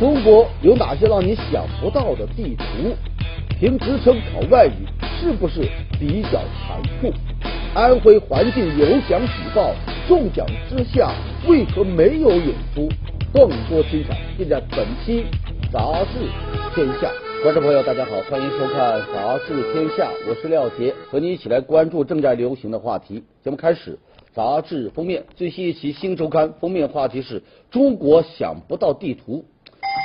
中国有哪些让你想不到的地图？凭职称考外语是不是比较残酷？安徽环境有奖举报，中奖之下为何没有演出？更多精彩尽在本期《杂志天下》。观众朋友，大家好，欢迎收看《杂志天下》，我是廖杰，和你一起来关注正在流行的话题。节目开始，杂志封面最新一期《新周刊》封面话题是中国想不到地图。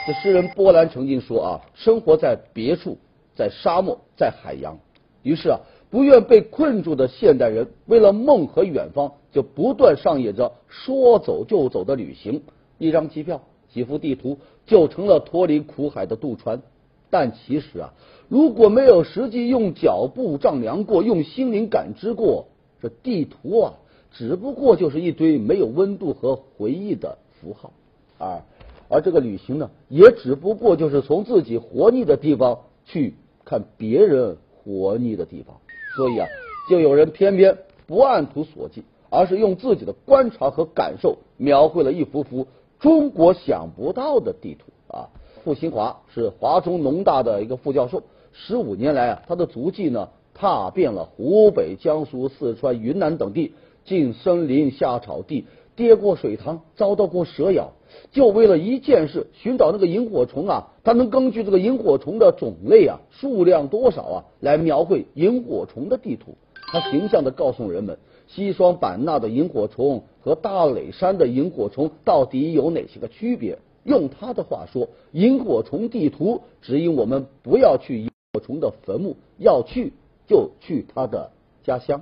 这诗人波兰曾经说啊，生活在别处，在沙漠，在海洋。于是啊，不愿被困住的现代人，为了梦和远方，就不断上演着说走就走的旅行。一张机票，几幅地图，就成了脱离苦海的渡船。但其实啊，如果没有实际用脚步丈量过，用心灵感知过，这地图啊，只不过就是一堆没有温度和回忆的符号。而而这个旅行呢，也只不过就是从自己活腻的地方去看别人活腻的地方。所以啊，就有人偏偏不按图索骥，而是用自己的观察和感受，描绘了一幅幅中国想不到的地图啊。傅新华是华中农大的一个副教授，十五年来啊，他的足迹呢，踏遍了湖北、江苏、四川、云南等地，进森林、下草地，跌过水塘，遭到过蛇咬，就为了一件事，寻找那个萤火虫啊。他能根据这个萤火虫的种类啊、数量多少啊，来描绘萤火虫的地图。他形象的告诉人们，西双版纳的萤火虫和大磊山的萤火虫到底有哪些个区别。用他的话说，萤火虫地图指引我们不要去萤火虫的坟墓，要去就去他的家乡。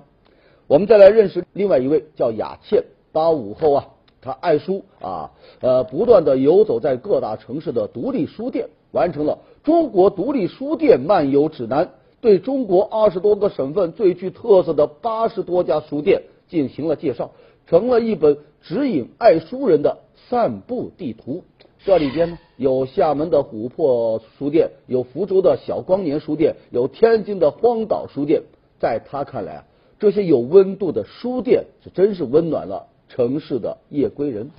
我们再来认识另外一位叫雅倩，八五后啊，他爱书啊，呃，不断的游走在各大城市的独立书店，完成了《中国独立书店漫游指南》，对中国二十多个省份最具特色的八十多家书店进行了介绍，成了一本指引爱书人的散步地图。这里边呢，有厦门的琥珀书店，有福州的小光年书店，有天津的荒岛书店。在他看来啊，这些有温度的书店是真是温暖了城市的夜归人。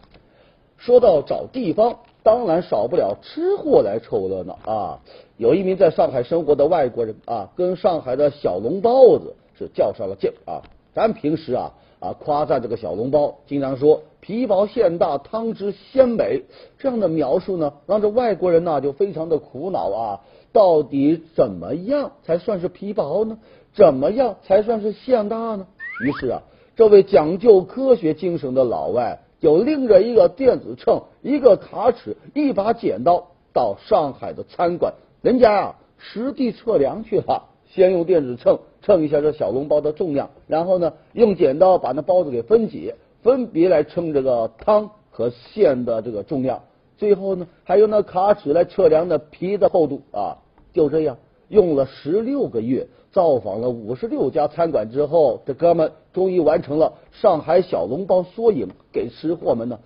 说到找地方，当然少不了吃货来凑热闹啊。有一名在上海生活的外国人啊，跟上海的小笼包子是较上了劲啊。咱平时啊。啊，夸赞这个小笼包，经常说皮薄馅大，汤汁鲜美，这样的描述呢，让这外国人呢就非常的苦恼啊。到底怎么样才算是皮薄呢？怎么样才算是馅大呢？于是啊，这位讲究科学精神的老外就拎着一个电子秤、一个卡尺、一把剪刀，到上海的餐馆，人家啊实地测量去了。先用电子秤称一下这小笼包的重量，然后呢，用剪刀把那包子给分解，分别来称这个汤和馅的这个重量。最后呢，还用那卡尺来测量那皮的厚度啊。就这样，用了十六个月，造访了五十六家餐馆之后，这哥们终于完成了上海小笼包缩影，给吃货们呢